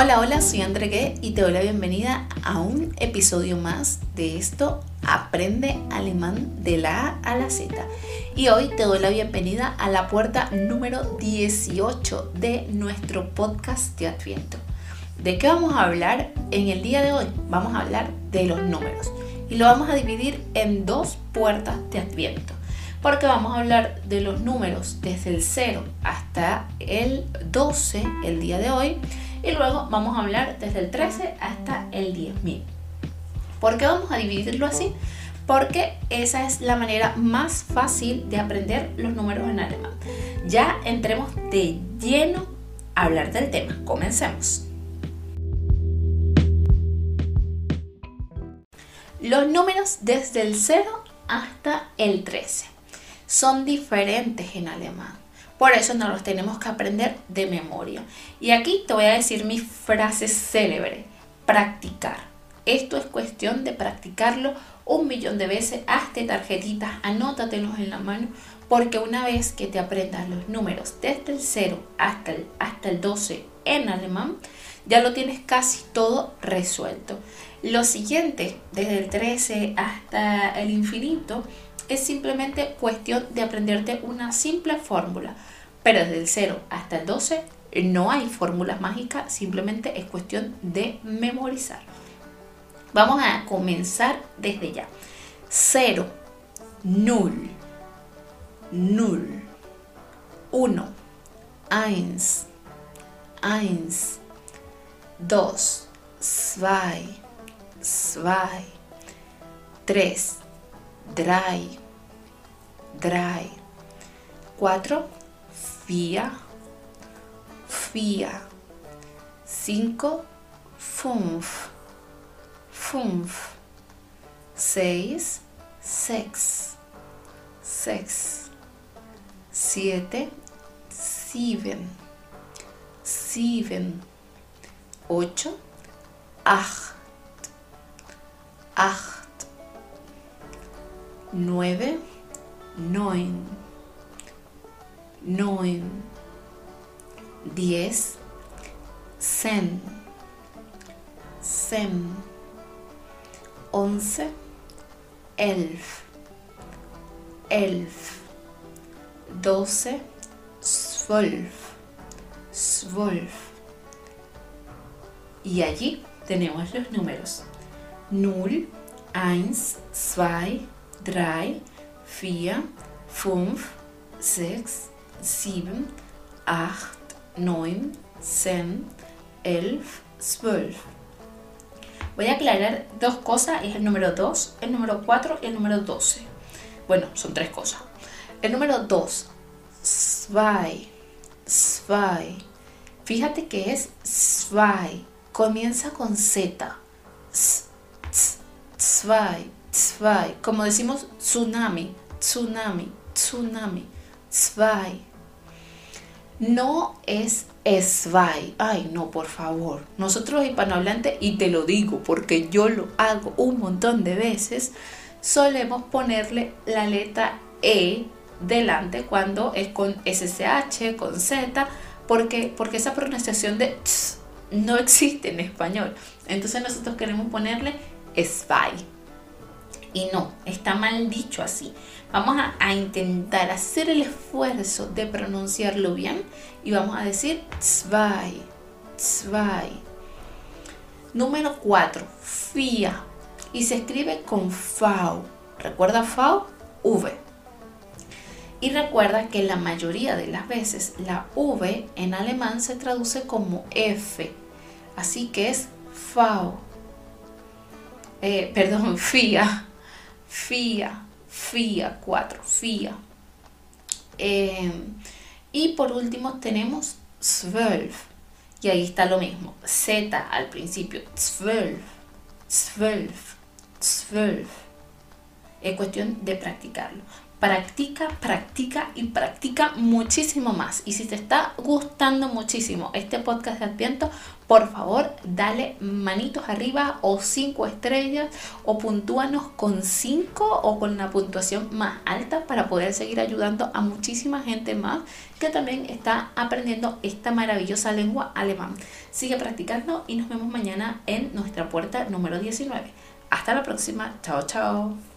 Hola, hola, soy André y te doy la bienvenida a un episodio más de esto Aprende Alemán de la A a la Z. Y hoy te doy la bienvenida a la puerta número 18 de nuestro podcast de Adviento. ¿De qué vamos a hablar en el día de hoy? Vamos a hablar de los números y lo vamos a dividir en dos puertas de Adviento porque vamos a hablar de los números desde el 0 hasta el 12 el día de hoy y luego vamos a hablar desde el 13 hasta el 10.000. ¿Por qué vamos a dividirlo así? Porque esa es la manera más fácil de aprender los números en alemán. Ya entremos de lleno a hablar del tema. Comencemos. Los números desde el 0 hasta el 13 son diferentes en alemán. Por eso no los tenemos que aprender de memoria. Y aquí te voy a decir mi frase célebre, practicar. Esto es cuestión de practicarlo un millón de veces. Hazte tarjetitas, anótatelos en la mano, porque una vez que te aprendas los números desde el 0 hasta el, hasta el 12 en alemán, ya lo tienes casi todo resuelto. Lo siguiente, desde el 13 hasta el infinito, es simplemente cuestión de aprenderte una simple fórmula. Pero desde el 0 hasta el 12 no hay fórmulas mágicas, simplemente es cuestión de memorizar. Vamos a comenzar desde ya. 0, 0, 0, 1, 1, 1, 2, 2, 2, 3, drei, drei. Cuatro, vier, vier. Cinco, fünf, fünf. Seis, sechs, sechs. Siete, sieben, sieben. Ocho, acht, acht. 9, 9, 9, 10, sen, sen, 11, 11, 11, 12, 12, 12. Y allí tenemos los números 0, 1, 2, 3, 4, 5, 6, 7, 8, 9, 10, 11, 12. Voy a aclarar dos cosas, es el número 2, el número 4 y el número 12. Bueno, son tres cosas. El número 2, 2, 2. Fíjate que es 2, comienza con Z. 2, zwei, como decimos tsunami, tsunami, tsunami, zwei. No es zwei. Ay, no, por favor. Nosotros hispanohablantes, y te lo digo porque yo lo hago un montón de veces, solemos ponerle la letra E delante cuando es con SSH, con Z, porque, porque esa pronunciación de no existe en español. Entonces nosotros queremos ponerle zwei. Y no, está mal dicho así. Vamos a, intentar hacer el esfuerzo de pronunciarlo bien y vamos a decir zwei, zwei. Número 4, FIA. Y se escribe con V. ¿Recuerda V? V. Y recuerda que la mayoría de las veces la V en alemán se traduce como F. Así que es V. Eh, perdón, FIA. FIA, FIA 4, FIA. y por último tenemos 12. Y ahí está lo mismo. Z al principio. 12, 12, 12. Es cuestión de practicarlo. Practica, practica y practica muchísimo más. Y si te está gustando muchísimo este podcast de Adviento, por favor, dale manitos arriba o cinco estrellas o puntúanos con cinco o con una puntuación más alta para poder seguir ayudando a muchísima gente más que también está aprendiendo esta maravillosa lengua alemán. Sigue practicando y nos vemos mañana en nuestra puerta número 19. Hasta la próxima. Chao, chao.